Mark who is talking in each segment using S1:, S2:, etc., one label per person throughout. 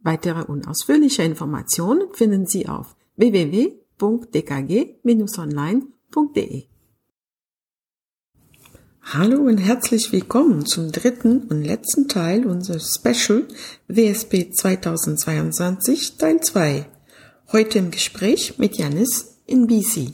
S1: Weitere und ausführliche Informationen finden Sie auf www.dkg-online.de. Hallo und herzlich willkommen zum dritten und letzten Teil unseres Special WSP 2022 Teil 2. Heute im Gespräch mit Janis in BC.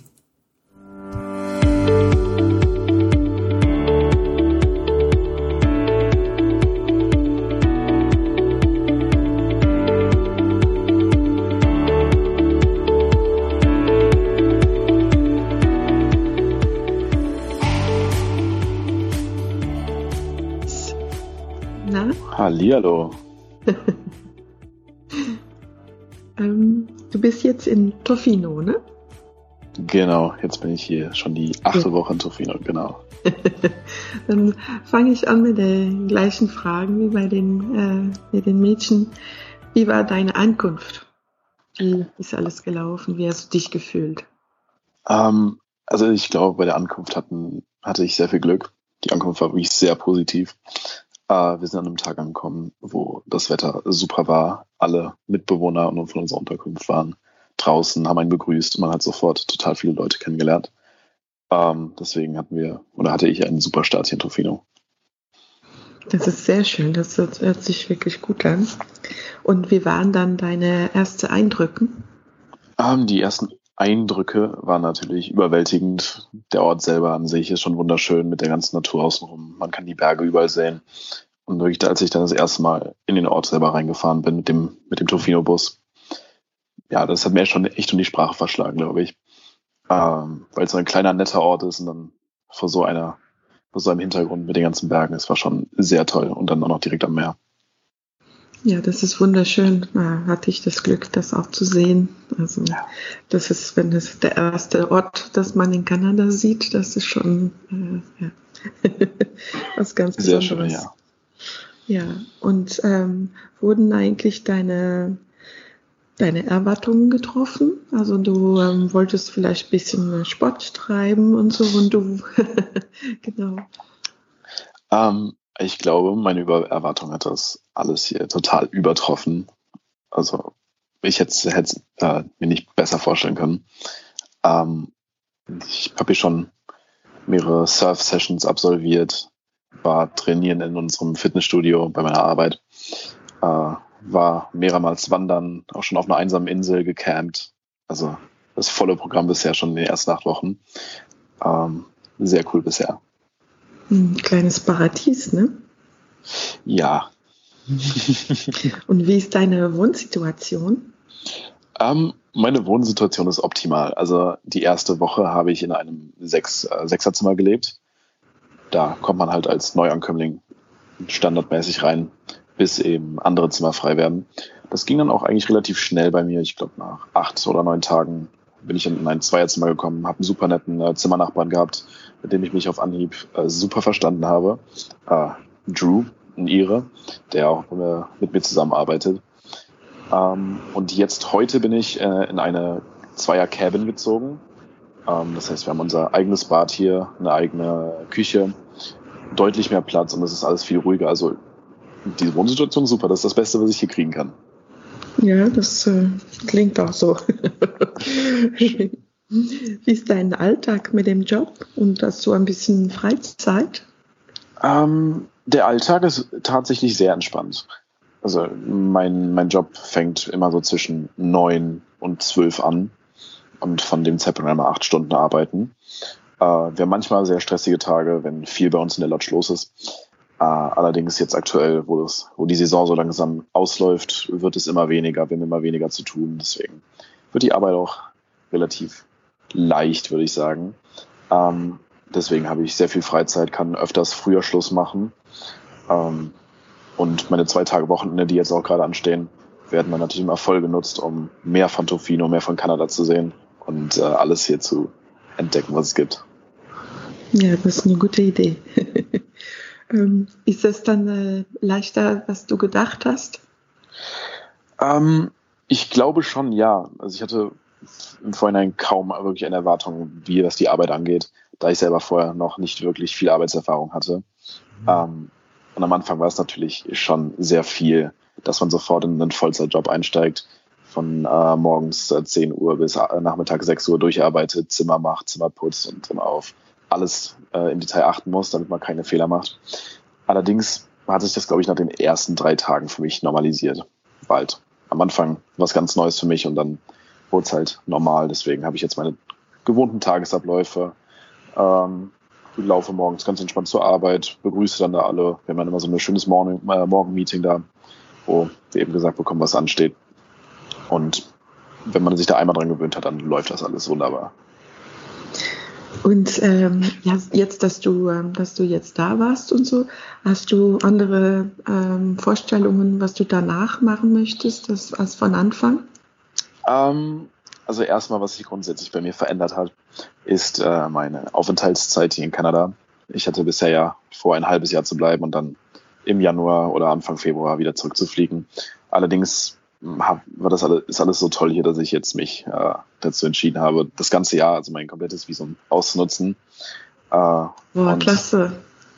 S2: Hallihallo.
S1: Ähm, du bist jetzt in Tofino, ne?
S2: Genau, jetzt bin ich hier schon die achte
S1: Ja.
S2: Woche in Tofino, genau.
S1: Dann fange ich an mit den gleichen Fragen wie bei den, äh, den Mädchen. Wie war deine Ankunft? Wie ist alles gelaufen? Wie hast du dich gefühlt?
S2: Ähm, also ich glaube, bei der Ankunft hatten, hatte ich sehr viel Glück. Die Ankunft war wirklich sehr positiv. Äh, wir sind an einem Tag angekommen, wo das Wetter super war. Alle Mitbewohner und von unserer Unterkunft waren draußen, haben einen begrüßt und man hat sofort total viele Leute kennengelernt. Ähm, deswegen hatten wir, oder hatte ich einen super Start hier in Tofino.
S1: Das ist sehr schön. Das hört, sich wirklich gut an. Und wie waren dann deine ersten Eindrücke?
S2: Ähm, die ersten Eindrücke waren natürlich überwältigend. Der Ort selber an sich ist schon wunderschön mit der ganzen Natur außenrum. Man kann die Berge überall sehen. Und wirklich, als ich dann das erste Mal in den Ort selber reingefahren bin mit dem, mit dem Tofino-Bus, ja, das hat mir schon echt um die Sprache verschlagen, glaube ich. Ähm, weil es so ein kleiner, netter Ort ist und dann vor so einer, vor so einem Hintergrund mit den ganzen Bergen, es war schon sehr toll und dann auch noch direkt am Meer.
S1: Ja, das ist wunderschön. Da hatte ich das Glück, das auch zu sehen. Also, das ist, wenn es der erste Ort, das man in Kanada sieht, das ist schon äh, ja. was ganz
S2: Sehr
S1: Besonderes.
S2: schön, ja.
S1: Ja, und ähm, wurden eigentlich deine, deine Erwartungen getroffen? Also du ähm, wolltest vielleicht ein bisschen Sport treiben und so und du, genau.
S2: Ähm, ich glaube, meine Über Erwartung hat das alles hier total übertroffen. Also ich hätte es äh, mir nicht besser vorstellen können. Ähm, ich habe hier schon mehrere Surf-Sessions absolviert, war trainieren in unserem Fitnessstudio bei meiner Arbeit, äh, war mehrmals wandern, auch schon auf einer einsamen Insel gecampt. Also das volle Programm bisher schon in den ersten acht Wochen. Ähm, sehr cool bisher.
S1: Ein kleines Paradies, ne?
S2: Ja,
S1: Und wie ist deine Wohnsituation?
S2: Ähm, meine Wohnsituation ist optimal. Also die erste Woche habe ich in einem Sechs, äh, Sechserzimmer gelebt. Da kommt man halt als Neuankömmling standardmäßig rein, bis eben andere Zimmer frei werden. Das ging dann auch eigentlich relativ schnell bei mir. Ich glaube, nach acht oder neun Tagen bin ich in ein Zweierzimmer gekommen, habe einen super netten äh, Zimmernachbarn gehabt, mit dem ich mich auf Anhieb äh, super verstanden habe. Äh, Drew, ein Ire, der auch mit mir zusammenarbeitet. Ähm, und jetzt heute bin ich äh, in eine Zweier-Cabin gezogen. Ähm, das heißt, wir haben unser eigenes Bad hier, eine eigene Küche, deutlich mehr Platz und es ist alles viel ruhiger. Also die Wohnsituation ist super, das ist das Beste, was ich hier kriegen kann.
S1: Ja, das äh, klingt auch so. wie ist dein Alltag mit dem Job und hast du ein bisschen Freizeit?
S2: Ähm, der Alltag ist tatsächlich sehr entspannt. Also mein, mein Job fängt immer so zwischen neun und zwölf an und von dem Zeitpunkt einmal acht Stunden arbeiten. Äh, wir haben manchmal sehr stressige Tage, wenn viel bei uns in der Lodge los ist. Äh, allerdings jetzt aktuell, wo, das, wo die Saison so langsam ausläuft, wird es immer weniger, wir haben immer weniger zu tun. Deswegen wird die Arbeit auch relativ leicht, würde ich sagen. Ähm, deswegen habe ich sehr viel Freizeit, kann öfters früher Schluss machen. Ähm, und meine zwei Tage Wochenende, die jetzt auch gerade anstehen, werden dann natürlich immer voll genutzt, um mehr von Tofino, mehr von Kanada zu sehen und äh, alles hier zu entdecken, was es gibt.
S1: Ja, das ist eine gute Idee. ähm, ist das dann äh, leichter, was du gedacht hast?
S2: Ähm, ich glaube schon, ja. Also ich hatte im Vorhinein kaum wirklich eine Erwartung, wie was die Arbeit angeht, da ich selber vorher noch nicht wirklich viel Arbeitserfahrung hatte. Mhm. Ähm, und am Anfang war es natürlich schon sehr viel, dass man sofort in einen Vollzeitjob einsteigt, von äh, morgens äh, 10 Uhr bis äh, Nachmittag 6 Uhr durcharbeitet, Zimmer macht, Zimmer putzt und immer auf alles äh, im Detail achten muss, damit man keine Fehler macht. Allerdings hat sich das, glaube ich, nach den ersten drei Tagen für mich normalisiert. Bald. Am Anfang was ganz Neues für mich und dann wurde es halt normal. Deswegen habe ich jetzt meine gewohnten Tagesabläufe. Ähm, laufe morgens ganz entspannt zur Arbeit, begrüße dann da alle. Wir haben dann immer so ein schönes Morning, äh, Morgen-Meeting da, wo wir eben gesagt bekommen, was ansteht. Und wenn man sich da einmal dran gewöhnt hat, dann läuft das alles wunderbar.
S1: Und ähm, ja, jetzt, dass du, ähm, dass du jetzt da warst und so, hast du andere ähm, Vorstellungen, was du danach machen möchtest, das, als von Anfang?
S2: Ähm, also erstmal, was sich grundsätzlich bei mir verändert hat, ist äh, meine Aufenthaltszeit hier in Kanada. Ich hatte bisher ja vor, ein halbes Jahr zu bleiben und dann im Januar oder Anfang Februar wieder zurückzufliegen. Allerdings hab, war das alles, ist alles so toll hier, dass ich jetzt mich äh, dazu entschieden habe, das ganze Jahr, also mein komplettes Visum auszunutzen.
S1: Äh, Boah, und, klasse.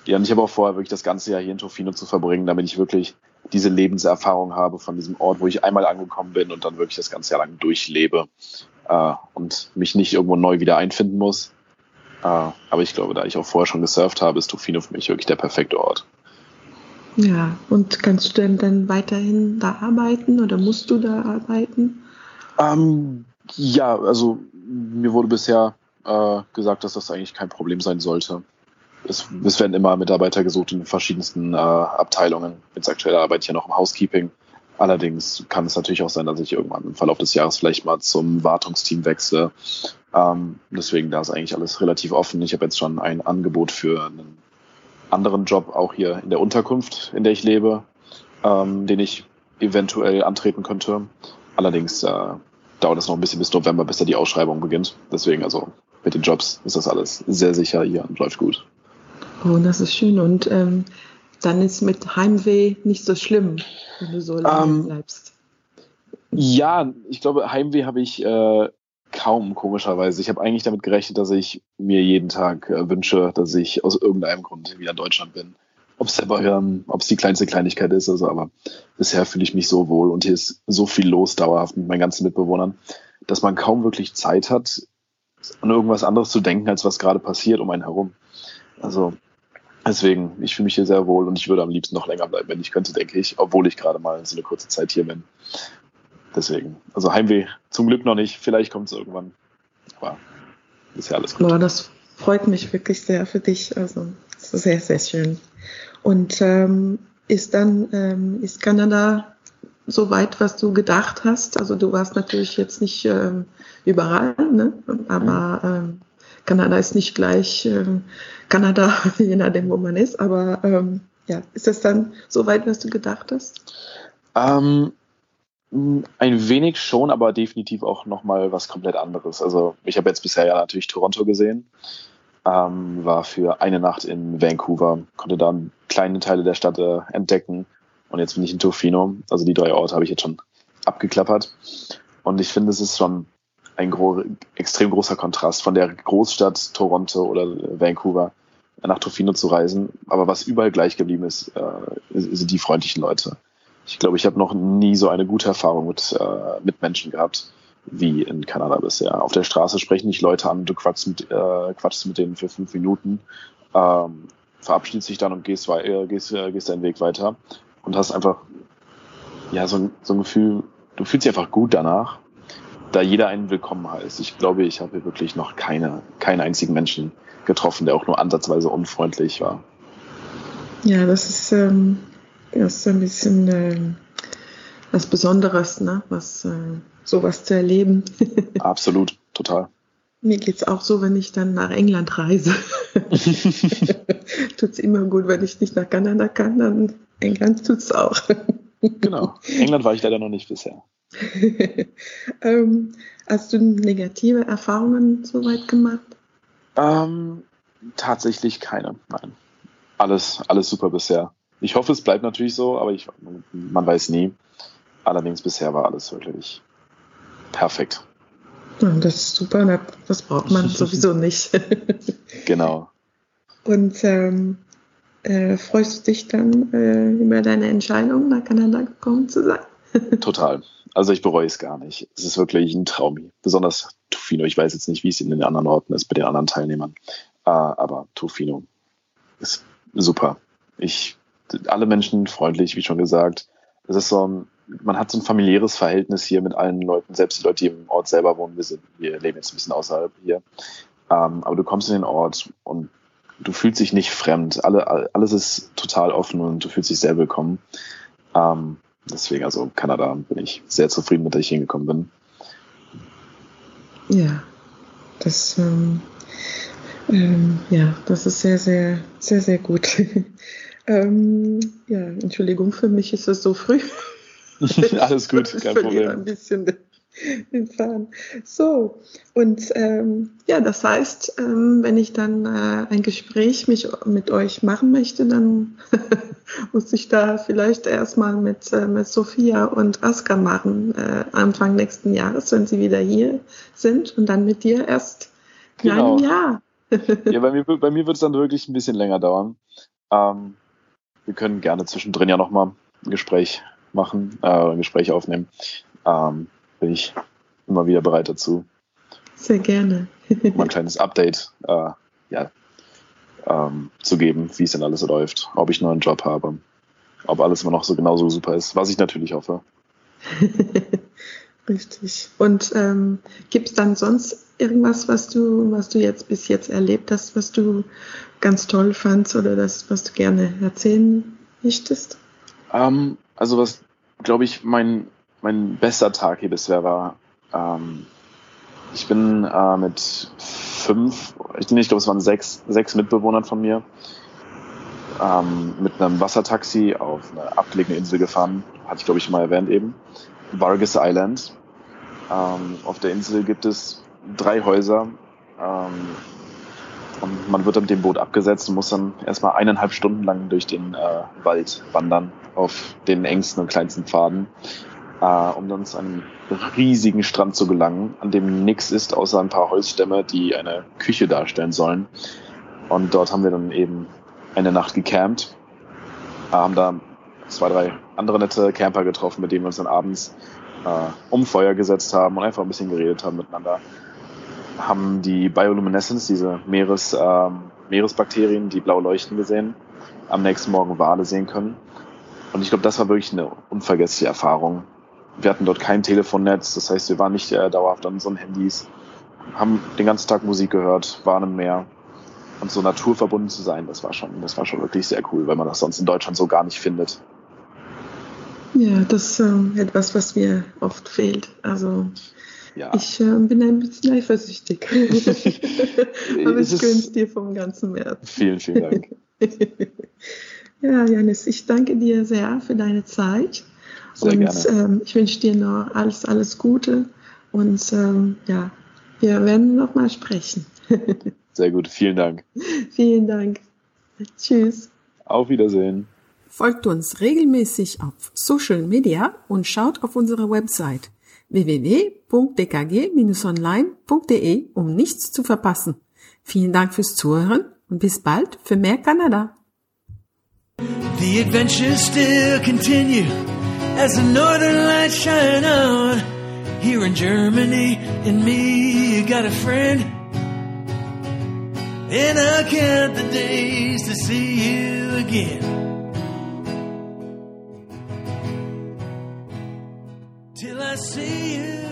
S2: Ja, und ich habe auch vorher wirklich das ganze Jahr hier in Tofino zu verbringen, damit ich wirklich diese Lebenserfahrung habe von diesem Ort, wo ich einmal angekommen bin und dann wirklich das ganze Jahr lang durchlebe äh, und mich nicht irgendwo neu wieder einfinden muss. Äh, aber ich glaube, da ich auch vorher schon gesurft habe, ist Tofino für mich wirklich der perfekte Ort.
S1: Ja, und kannst du denn dann weiterhin da arbeiten oder musst du da arbeiten?
S2: Ähm, ja, also mir wurde bisher äh, gesagt, dass das eigentlich kein Problem sein sollte. Es, es werden immer Mitarbeiter gesucht in verschiedensten äh, Abteilungen. Jetzt aktuell arbeite ich ja noch im Housekeeping. Allerdings kann es natürlich auch sein, dass ich irgendwann im Verlauf des Jahres vielleicht mal zum Wartungsteam wechsle. Ähm, deswegen da ist eigentlich alles relativ offen. Ich habe jetzt schon ein Angebot für einen anderen Job auch hier in der Unterkunft, in der ich lebe, ähm, den ich eventuell antreten könnte. Allerdings äh, dauert es noch ein bisschen bis November, bis da die Ausschreibung beginnt. Deswegen also mit den Jobs ist das alles sehr sicher hier und läuft gut.
S1: Oh, das ist schön. Und ähm, dann ist mit Heimweh nicht so schlimm, wenn du so lange ähm, bleibst.
S2: Ja, ich glaube, Heimweh habe ich äh, kaum, komischerweise. Ich habe eigentlich damit gerechnet, dass ich mir jeden Tag äh, wünsche, dass ich aus irgendeinem Grund wieder in Deutschland bin. Ob es ähm, die kleinste Kleinigkeit ist, also aber bisher fühle ich mich so wohl und hier ist so viel los dauerhaft mit meinen ganzen Mitbewohnern, dass man kaum wirklich Zeit hat, an irgendwas anderes zu denken, als was gerade passiert um einen herum. Also deswegen, ich fühle mich hier sehr wohl und ich würde am liebsten noch länger bleiben, wenn ich könnte, denke ich, obwohl ich gerade mal so eine kurze Zeit hier bin. Deswegen, also Heimweh zum Glück noch nicht, vielleicht kommt es irgendwann. Aber ist ja alles gut.
S1: Boah, das freut mich wirklich sehr für dich. Also, das ist sehr, sehr schön. Und ähm, ist dann, ähm, ist Kanada so weit, was du gedacht hast? Also du warst natürlich jetzt nicht ähm, überall, ne? aber ähm, Kanada ist nicht gleich ähm, Kanada, je nachdem, wo man ist. Aber ähm, ja, ist das dann so weit, was du gedacht hast?
S2: Ähm, ein wenig schon, aber definitiv auch nochmal was komplett anderes. Also ich habe jetzt bisher ja natürlich Toronto gesehen, ähm, war für eine Nacht in Vancouver, konnte dann kleine Teile der Stadt äh, entdecken und jetzt bin ich in Tofino. Also die drei Orte habe ich jetzt schon abgeklappert. Und ich finde, es ist schon ein gro extrem großer Kontrast von der Großstadt Toronto oder Vancouver nach Tofino zu reisen. Aber was überall gleich geblieben ist, äh, sind die freundlichen Leute ich glaube, ich habe noch nie so eine gute Erfahrung mit, äh, mit Menschen gehabt wie in Kanada bisher. Auf der Straße sprechen dich Leute an, du quatschst mit, äh, quatschst mit denen für fünf Minuten, ähm, verabschiedest dich dann und gehst, äh, gehst, äh, gehst deinen Weg weiter und hast einfach ja so, so ein Gefühl, du fühlst dich einfach gut danach, da jeder einen willkommen heißt. Ich glaube, ich habe wirklich noch keine, keinen einzigen Menschen getroffen, der auch nur ansatzweise unfreundlich war.
S1: Ja, das ist ähm, ist ein bisschen äh, was Besonderes, ne? was, äh, sowas zu erleben.
S2: Absolut, total.
S1: Mir geht es auch so, wenn ich dann nach England reise. tut es immer gut, wenn ich nicht nach Kanada kann, dann England tut es auch.
S2: Genau. England war ich leider noch nicht bisher.
S1: ähm, hast du negative Erfahrungen soweit gemacht?
S2: Ähm, tatsächlich keine, nein. Alles, alles super bisher. Ich hoffe, es bleibt natürlich so, aber ich, man weiß nie. Allerdings bisher war alles wirklich perfekt.
S1: Das ist super, das braucht man sowieso nicht.
S2: genau.
S1: Und ähm, äh, freust du dich dann äh, über deine Entscheidung, nach Kanada gekommen zu sein?
S2: Total. Also ich bereue es gar nicht. Es ist wirklich ein Traum. Besonders Tufino. Ich weiß jetzt nicht, wie es in den anderen Orten ist, bei den anderen Teilnehmern. Äh, aber Tufino ist super. Ich, alle Menschen freundlich, wie schon gesagt. Es ist so ein, man hat so ein familiäres Verhältnis hier mit allen Leuten, selbst die Leute, die im Ort selber wohnen. Wir, sind, wir leben jetzt ein bisschen außerhalb hier. Ähm, aber du kommst in den Ort und du fühlst dich nicht fremd. Alle, alles ist total offen und du fühlst dich sehr willkommen. Ähm, deswegen, also Kanada bin ich sehr zufrieden mit, dass ich hingekommen bin.
S1: Ja, das, ähm, ähm, ja, das ist sehr, sehr, sehr, sehr gut. ähm, ja, Entschuldigung, für mich ist es so früh.
S2: Alles gut, kein Problem.
S1: Ein bisschen den Faden. So, und ähm, ja, das heißt, ähm, wenn ich dann äh, ein Gespräch mich, mit euch machen möchte, dann muss ich da vielleicht erstmal mit, äh, mit Sophia und Aska machen, äh, Anfang nächsten Jahres, wenn sie wieder hier sind und dann mit dir erst genau. in einem Jahr.
S2: ja, bei mir, bei mir wird es dann wirklich ein bisschen länger dauern. Ähm, wir können gerne zwischendrin ja nochmal ein Gespräch machen, äh, ein Gespräch aufnehmen. Ähm, bin ich immer wieder bereit dazu.
S1: Sehr gerne.
S2: mal ein kleines Update äh, ja, ähm, zu geben, wie es denn alles läuft, ob ich noch einen Job habe, ob alles immer noch so genauso super ist, was ich natürlich hoffe.
S1: Richtig. Und ähm, gibt es dann sonst irgendwas, was du, was du jetzt bis jetzt erlebt hast, was du ganz toll fandst oder das, was du gerne erzählen möchtest?
S2: Ähm, also was, glaube ich, mein mein bester Tag hier bisher war. Ähm, ich bin äh, mit fünf, ich, ich glaube, es waren sechs, sechs Mitbewohnern von mir, ähm, mit einem Wassertaxi auf eine abgelegene Insel gefahren. Hatte ich, glaube ich, mal erwähnt eben. Vargas Island. Ähm, auf der Insel gibt es drei Häuser. Ähm, und man wird mit dem Boot abgesetzt und muss dann erstmal eineinhalb Stunden lang durch den äh, Wald wandern auf den engsten und kleinsten Pfaden äh, um dann zu einem riesigen Strand zu gelangen, an dem nichts ist, außer ein paar Holzstämme, die eine Küche darstellen sollen. Und dort haben wir dann eben eine Nacht gecampt, äh, haben da zwei, drei andere nette Camper getroffen, mit denen wir uns dann abends äh, um Feuer gesetzt haben und einfach ein bisschen geredet haben miteinander. Haben die Bioluminescence, diese Meeres, äh, Meeresbakterien, die blau leuchten gesehen, am nächsten Morgen Wale sehen können. Und ich glaube, das war wirklich eine unvergessliche Erfahrung wir hatten dort kein Telefonnetz, das heißt, wir waren nicht äh, dauerhaft an unseren Handys, haben den ganzen Tag Musik gehört, waren im Meer. Und so naturverbunden zu sein, das war schon, das war schon wirklich sehr cool, weil man das sonst in Deutschland so gar nicht findet.
S1: Ja, das ist äh, etwas, was mir oft fehlt. Also ja. ich äh, bin ein bisschen eifersüchtig. Aber ich gönne es dir vom ganzen Herzen.
S2: Vielen, vielen Dank.
S1: ja, Janis, ich danke dir sehr für deine Zeit. Sehr und gerne. Ähm, ich wünsche dir noch alles, alles Gute. Und ähm, ja, wir werden noch mal sprechen.
S2: Sehr gut, vielen Dank.
S1: Vielen Dank. Tschüss.
S2: Auf Wiedersehen.
S1: Folgt uns regelmäßig auf Social Media und schaut auf unsere Website www.dkg-online.de, um nichts zu verpassen. Vielen Dank fürs Zuhören und bis bald für mehr Kanada. The adventures still continue. as the northern lights shine on here in Germany. And me, you got a friend. And I count the days to see you again. Till I see you.